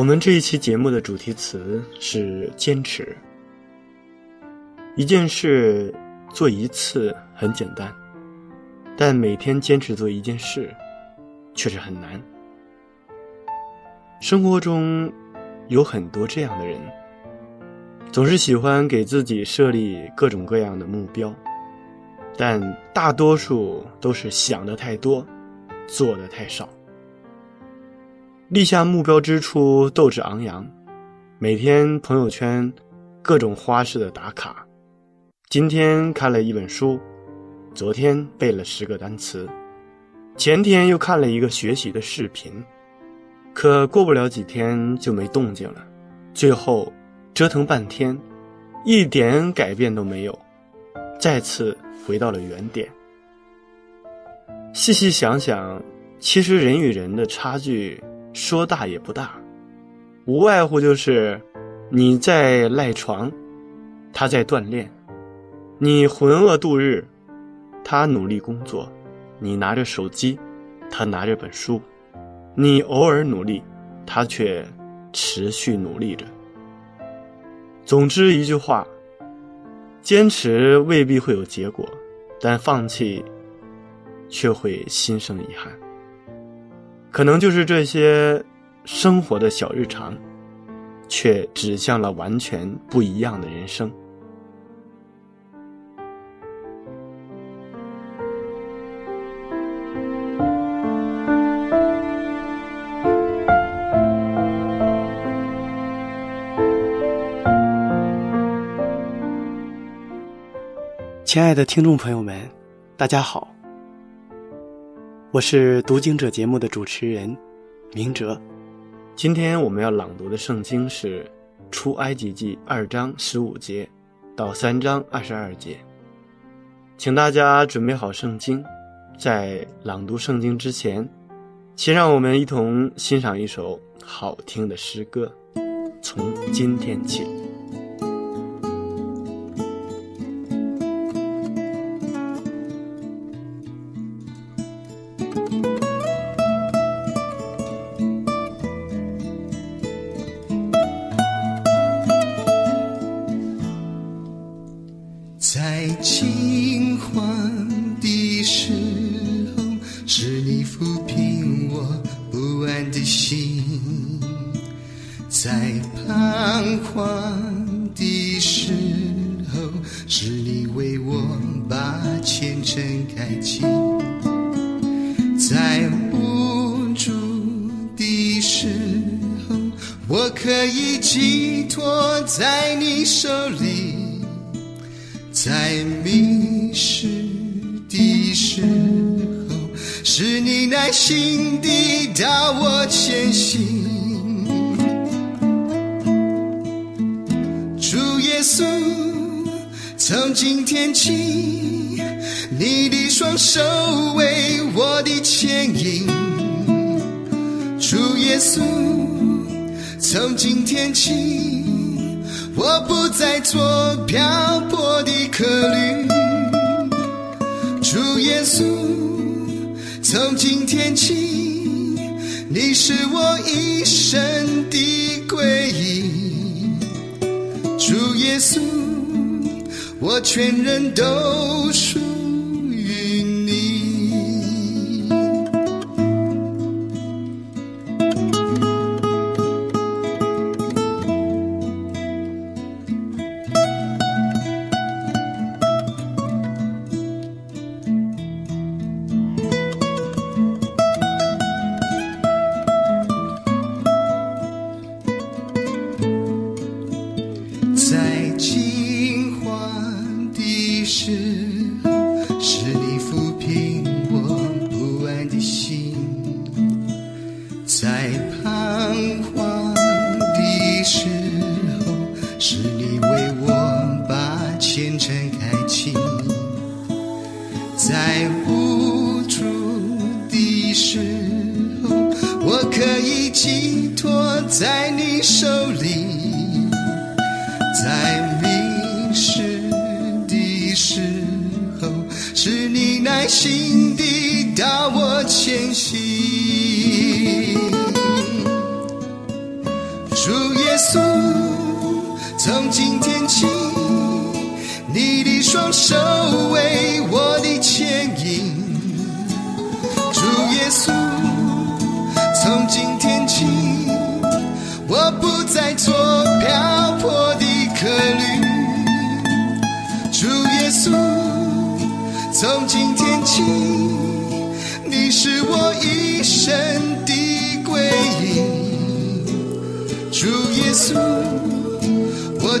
我们这一期节目的主题词是坚持。一件事做一次很简单，但每天坚持做一件事，却是很难。生活中有很多这样的人，总是喜欢给自己设立各种各样的目标，但大多数都是想的太多，做的太少。立下目标之初，斗志昂扬，每天朋友圈各种花式的打卡。今天看了一本书，昨天背了十个单词，前天又看了一个学习的视频。可过不了几天就没动静了，最后折腾半天，一点改变都没有，再次回到了原点。细细想想，其实人与人的差距。说大也不大，无外乎就是你在赖床，他在锻炼；你浑噩度日，他努力工作；你拿着手机，他拿着本书；你偶尔努力，他却持续努力着。总之一句话，坚持未必会有结果，但放弃却会心生遗憾。可能就是这些生活的小日常，却指向了完全不一样的人生。亲爱的听众朋友们，大家好。我是读经者节目的主持人，明哲。今天我们要朗读的圣经是《出埃及记》二章十五节到三章二十二节。请大家准备好圣经，在朗读圣经之前，请让我们一同欣赏一首好听的诗歌。从今天起。的时候，是你耐心地导我前行。主耶稣，从今天起，你的双手为我的牵引。主耶稣。从今天起，我不再做漂泊的客旅。主耶稣，从今天起，你是我一生的归依。主耶稣，我全人都属今天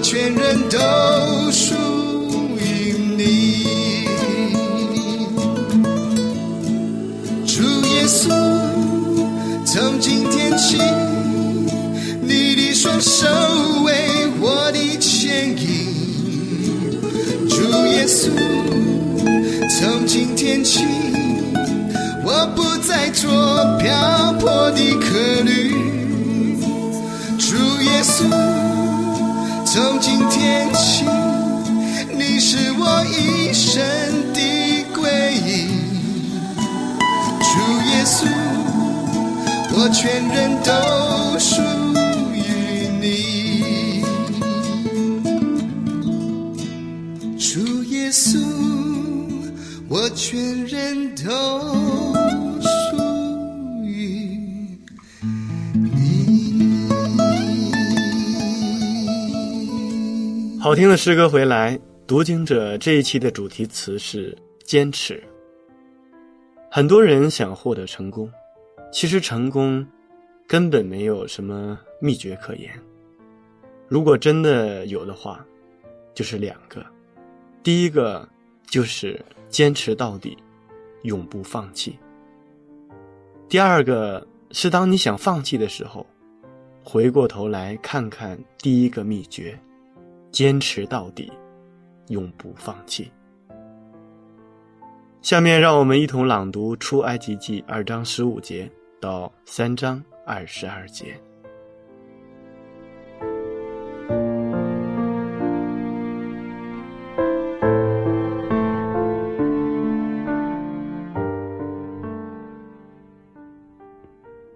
全人都属于你。主耶稣，从今天起，你的双手为我的牵引。主耶稣，从今天起，我不再做漂泊的客旅。从今天起，你是我一生的归依。主耶稣，我全人都属于你。主耶稣，我全人都好听的诗歌回来，读经者这一期的主题词是坚持。很多人想获得成功，其实成功根本没有什么秘诀可言。如果真的有的话，就是两个，第一个就是坚持到底，永不放弃；第二个是当你想放弃的时候，回过头来看看第一个秘诀。坚持到底，永不放弃。下面让我们一同朗读《出埃及记》二章十五节到三章二十二节。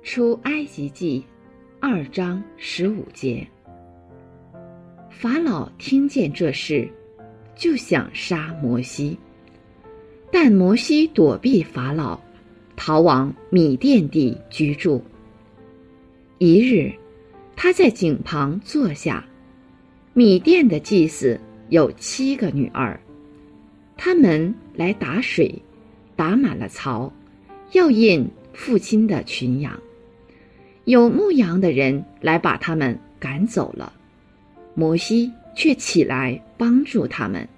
出埃及记二章十五节。法老听见这事，就想杀摩西，但摩西躲避法老，逃往米甸地居住。一日，他在井旁坐下，米甸的祭司有七个女儿，他们来打水，打满了槽，要引父亲的群羊。有牧羊的人来把他们赶走了。摩西却起来帮助他们，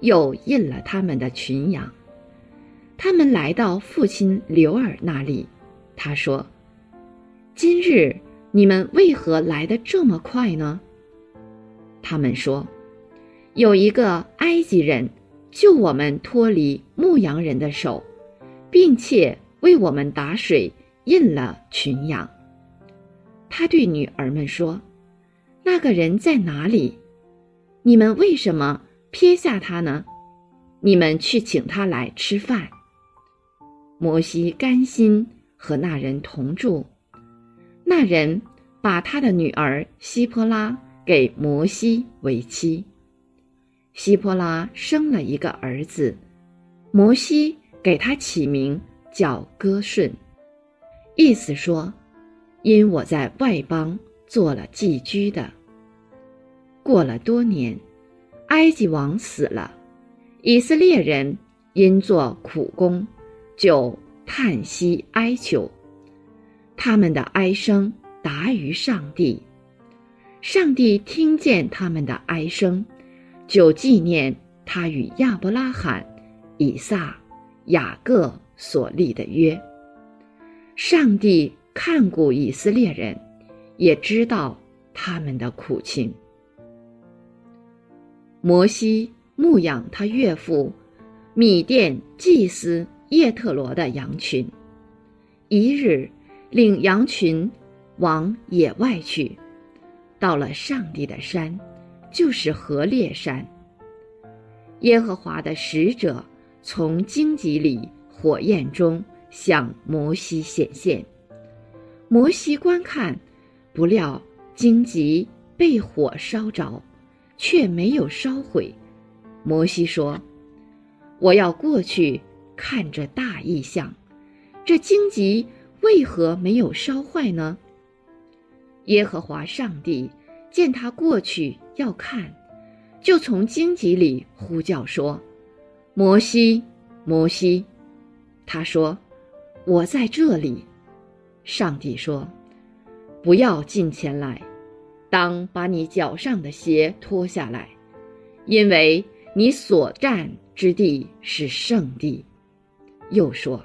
又印了他们的群羊。他们来到父亲刘尔那里，他说：“今日你们为何来得这么快呢？”他们说：“有一个埃及人救我们脱离牧羊人的手，并且为我们打水，印了群羊。”他对女儿们说。那个人在哪里？你们为什么撇下他呢？你们去请他来吃饭。摩西甘心和那人同住。那人把他的女儿希波拉给摩西为妻。希波拉生了一个儿子，摩西给他起名叫歌顺，意思说，因我在外邦。做了寄居的。过了多年，埃及王死了，以色列人因做苦工，就叹息哀求，他们的哀声达于上帝。上帝听见他们的哀声，就纪念他与亚伯拉罕、以撒、雅各所立的约。上帝看顾以色列人，也知道他们的苦情。摩西牧养他岳父米甸祭司叶特罗的羊群，一日领羊群往野外去，到了上帝的山，就是河烈山。耶和华的使者从荆棘里火焰中向摩西显现，摩西观看，不料荆棘被火烧着。却没有烧毁。摩西说：“我要过去看这大异象，这荆棘为何没有烧坏呢？”耶和华上帝见他过去要看，就从荆棘里呼叫说：“摩西，摩西。”他说：“我在这里。”上帝说：“不要近前来。”当把你脚上的鞋脱下来，因为你所站之地是圣地。又说：“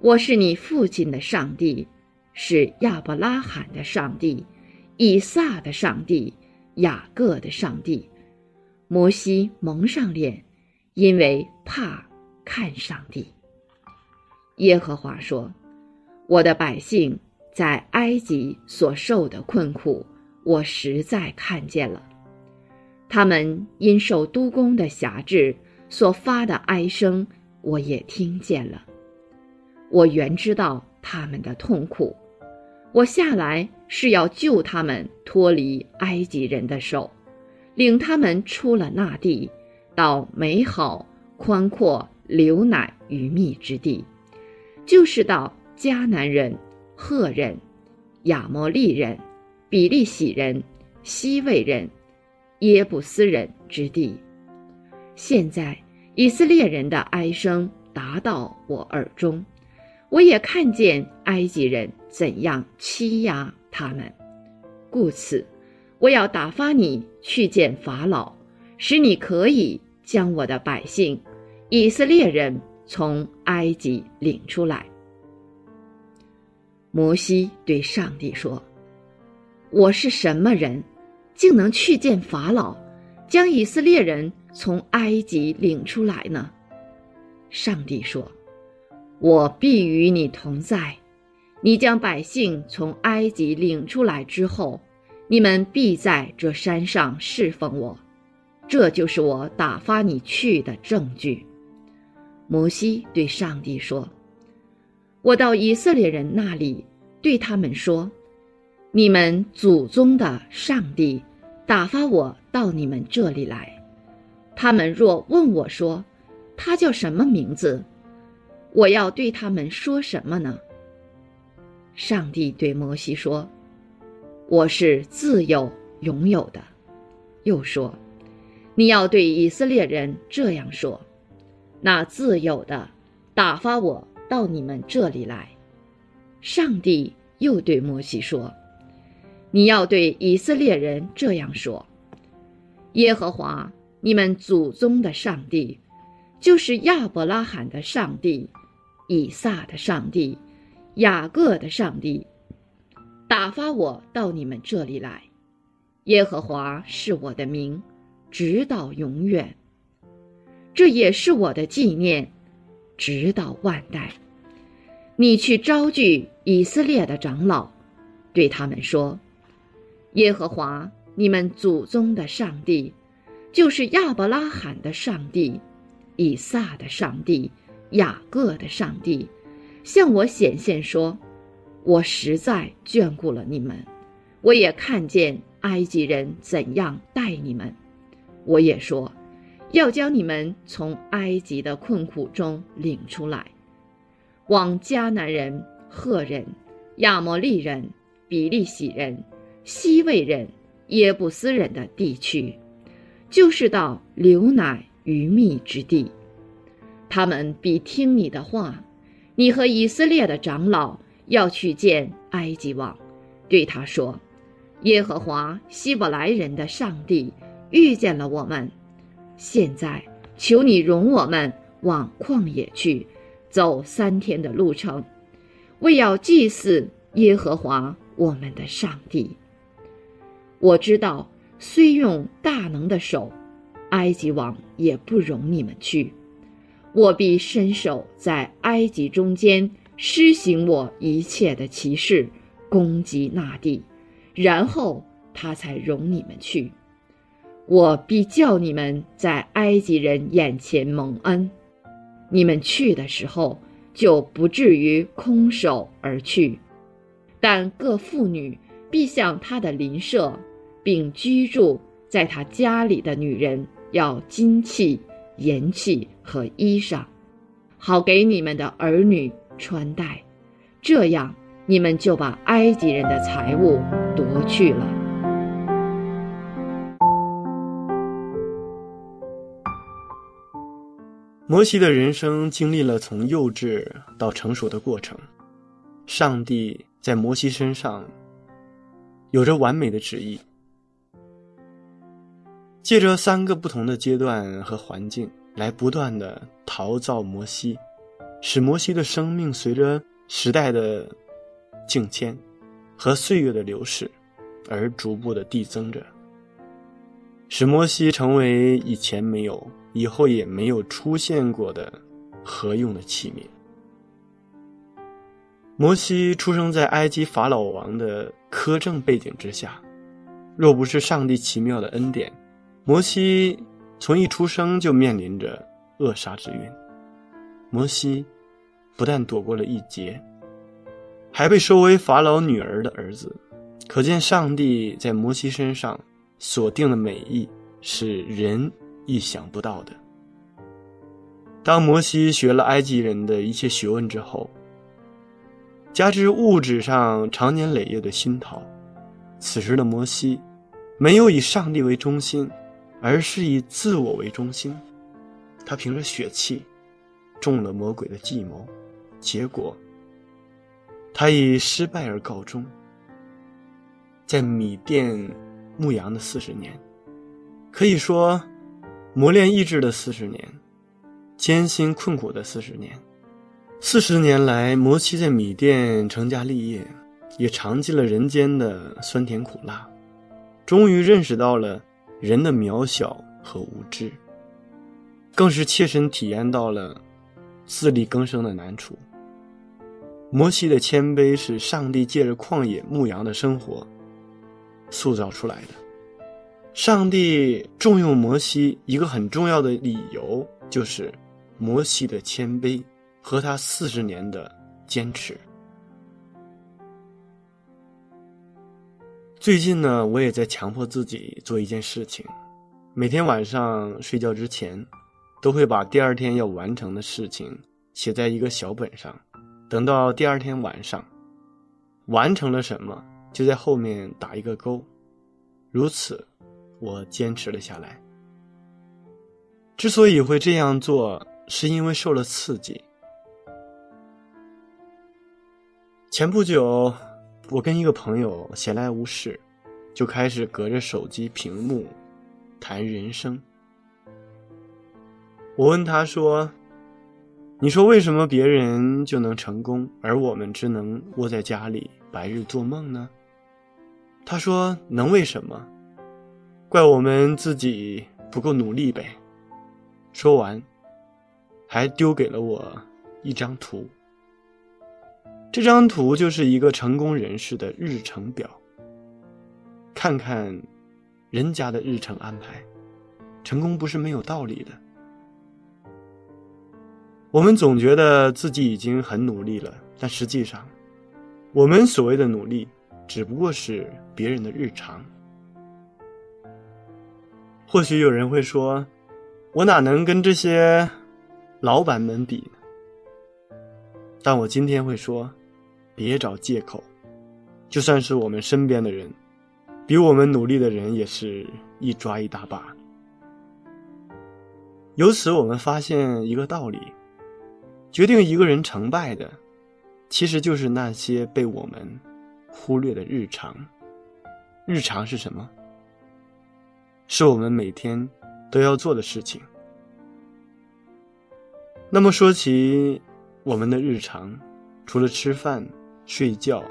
我是你父亲的上帝，是亚伯拉罕的上帝，以撒的上帝，雅各的上帝。”摩西蒙上脸，因为怕看上帝。耶和华说：“我的百姓在埃及所受的困苦。”我实在看见了，他们因受督工的辖制所发的哀声，我也听见了。我原知道他们的痛苦，我下来是要救他们脱离埃及人的手，领他们出了那地，到美好宽阔、流奶与蜜之地，就是到迦南人、赫人、亚摩利人。比利洗人、西魏人、耶布斯人之地。现在以色列人的哀声达到我耳中，我也看见埃及人怎样欺压他们，故此我要打发你去见法老，使你可以将我的百姓以色列人从埃及领出来。摩西对上帝说。我是什么人，竟能去见法老，将以色列人从埃及领出来呢？上帝说：“我必与你同在。你将百姓从埃及领出来之后，你们必在这山上侍奉我。这就是我打发你去的证据。”摩西对上帝说：“我到以色列人那里，对他们说。”你们祖宗的上帝打发我到你们这里来，他们若问我说，他叫什么名字，我要对他们说什么呢？上帝对摩西说：“我是自由拥有的。”又说：“你要对以色列人这样说：那自由的打发我到你们这里来。”上帝又对摩西说。你要对以色列人这样说：“耶和华你们祖宗的上帝，就是亚伯拉罕的上帝、以撒的上帝、雅各的上帝，打发我到你们这里来。耶和华是我的名，直到永远。这也是我的纪念，直到万代。你去招聚以色列的长老，对他们说。”耶和华，你们祖宗的上帝，就是亚伯拉罕的上帝，以撒的上帝，雅各的上帝，向我显现说：“我实在眷顾了你们，我也看见埃及人怎样待你们，我也说，要将你们从埃及的困苦中领出来，往迦南人、赫人、亚摩利人、比利洗人。”西魏人、耶布斯人的地区，就是到流奶与蜜之地。他们必听你的话。你和以色列的长老要去见埃及王，对他说：“耶和华希伯来人的上帝遇见了我们。现在求你容我们往旷野去，走三天的路程，为要祭祀耶和华我们的上帝。我知道，虽用大能的手，埃及王也不容你们去。我必伸手在埃及中间施行我一切的奇事，攻击那地，然后他才容你们去。我必叫你们在埃及人眼前蒙恩，你们去的时候就不至于空手而去。但各妇女必向她的邻舍，并居住在她家里的女人要金器。银器和衣裳，好给你们的儿女穿戴，这样你们就把埃及人的财物夺去了。摩西的人生经历了从幼稚到成熟的过程，上帝在摩西身上有着完美的旨意。借着三个不同的阶段和环境，来不断的陶造摩西，使摩西的生命随着时代的境迁和岁月的流逝，而逐步的递增着，使摩西成为以前没有、以后也没有出现过的合用的器皿。摩西出生在埃及法老王的苛政背景之下，若不是上帝奇妙的恩典。摩西从一出生就面临着扼杀之运。摩西不但躲过了一劫，还被收为法老女儿的儿子。可见上帝在摩西身上所定的美意是人意想不到的。当摩西学了埃及人的一切学问之后，加之物质上长年累月的熏陶，此时的摩西没有以上帝为中心。而是以自我为中心，他凭着血气中了魔鬼的计谋，结果他以失败而告终。在米店牧羊的四十年，可以说磨练意志的四十年，艰辛困苦的四十年。四十年来，摩西在米店成家立业，也尝尽了人间的酸甜苦辣，终于认识到了。人的渺小和无知，更是切身体验到了自力更生的难处。摩西的谦卑是上帝借着旷野牧羊的生活塑造出来的。上帝重用摩西一个很重要的理由，就是摩西的谦卑和他四十年的坚持。最近呢，我也在强迫自己做一件事情，每天晚上睡觉之前，都会把第二天要完成的事情写在一个小本上，等到第二天晚上，完成了什么，就在后面打一个勾。如此，我坚持了下来。之所以会这样做，是因为受了刺激。前不久。我跟一个朋友闲来无事，就开始隔着手机屏幕谈人生。我问他说：“你说为什么别人就能成功，而我们只能窝在家里白日做梦呢？”他说：“能为什么？怪我们自己不够努力呗。”说完，还丢给了我一张图。这张图就是一个成功人士的日程表。看看人家的日程安排，成功不是没有道理的。我们总觉得自己已经很努力了，但实际上，我们所谓的努力，只不过是别人的日常。或许有人会说：“我哪能跟这些老板们比呢？”但我今天会说。别找借口，就算是我们身边的人，比我们努力的人也是一抓一大把。由此，我们发现一个道理：决定一个人成败的，其实就是那些被我们忽略的日常。日常是什么？是我们每天都要做的事情。那么说起我们的日常，除了吃饭、睡觉、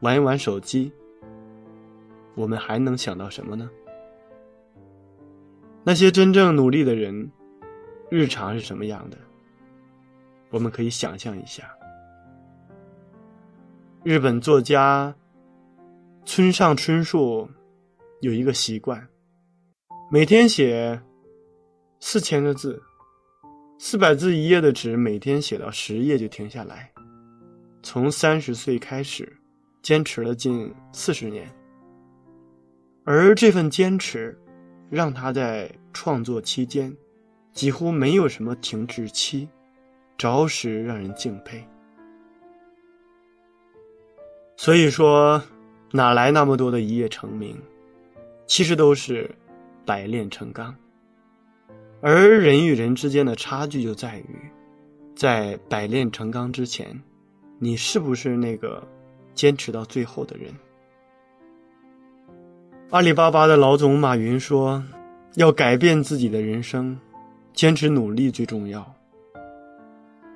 玩一玩手机，我们还能想到什么呢？那些真正努力的人，日常是什么样的？我们可以想象一下。日本作家村上春树有一个习惯，每天写四千个字，四百字一页的纸，每天写到十页就停下来。从三十岁开始，坚持了近四十年，而这份坚持让他在创作期间几乎没有什么停滞期，着实让人敬佩。所以说，哪来那么多的一夜成名？其实都是百炼成钢。而人与人之间的差距就在于，在百炼成钢之前，你是不是那个坚持到最后的人？阿里巴巴的老总马云说：“要改变自己的人生，坚持努力最重要。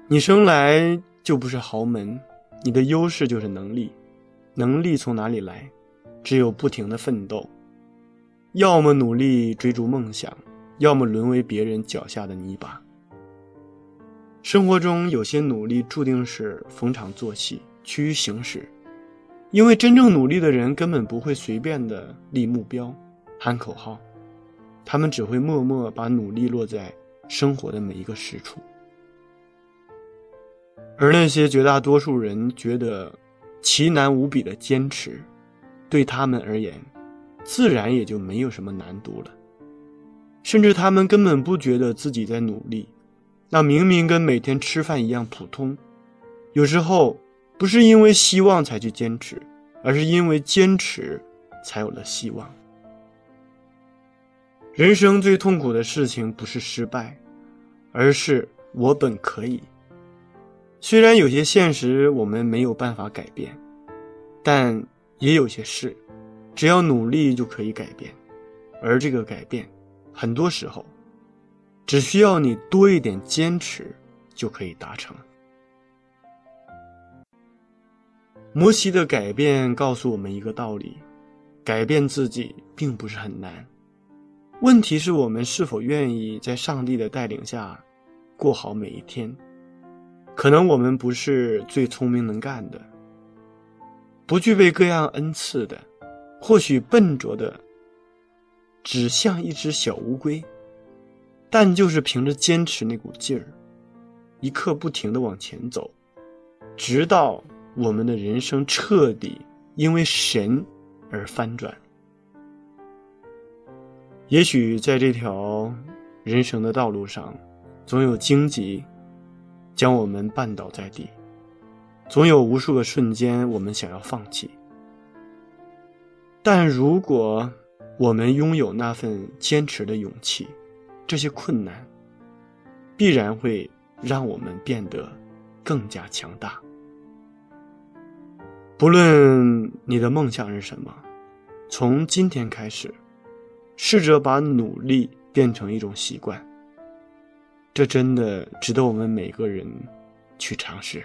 你生来就不是豪门，你的优势就是能力。”能力从哪里来？只有不停的奋斗，要么努力追逐梦想，要么沦为别人脚下的泥巴。生活中有些努力注定是逢场作戏、趋于形式，因为真正努力的人根本不会随便的立目标、喊口号，他们只会默默把努力落在生活的每一个实处。而那些绝大多数人觉得。奇难无比的坚持，对他们而言，自然也就没有什么难度了。甚至他们根本不觉得自己在努力，那明明跟每天吃饭一样普通。有时候不是因为希望才去坚持，而是因为坚持，才有了希望。人生最痛苦的事情不是失败，而是我本可以。虽然有些现实我们没有办法改变，但也有些事，只要努力就可以改变。而这个改变，很多时候，只需要你多一点坚持就可以达成。摩西的改变告诉我们一个道理：改变自己并不是很难，问题是我们是否愿意在上帝的带领下过好每一天。可能我们不是最聪明能干的，不具备各样恩赐的，或许笨拙的，只像一只小乌龟，但就是凭着坚持那股劲儿，一刻不停的往前走，直到我们的人生彻底因为神而翻转。也许在这条人生的道路上，总有荆棘。将我们绊倒在地，总有无数个瞬间，我们想要放弃。但如果我们拥有那份坚持的勇气，这些困难必然会让我们变得更加强大。不论你的梦想是什么，从今天开始，试着把努力变成一种习惯。这真的值得我们每个人去尝试。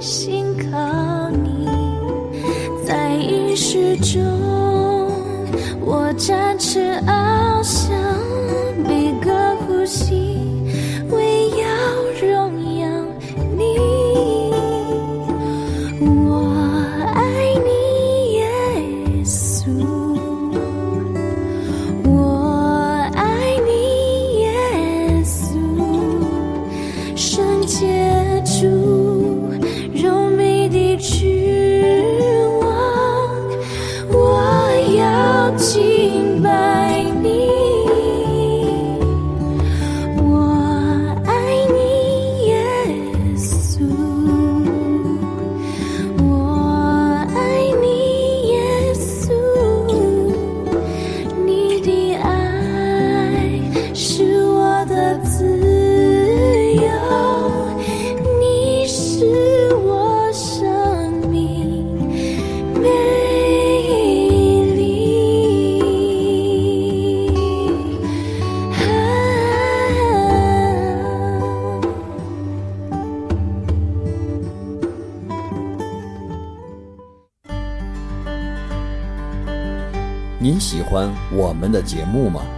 心靠你，在意识中我展翅。爱。你喜欢我们的节目吗？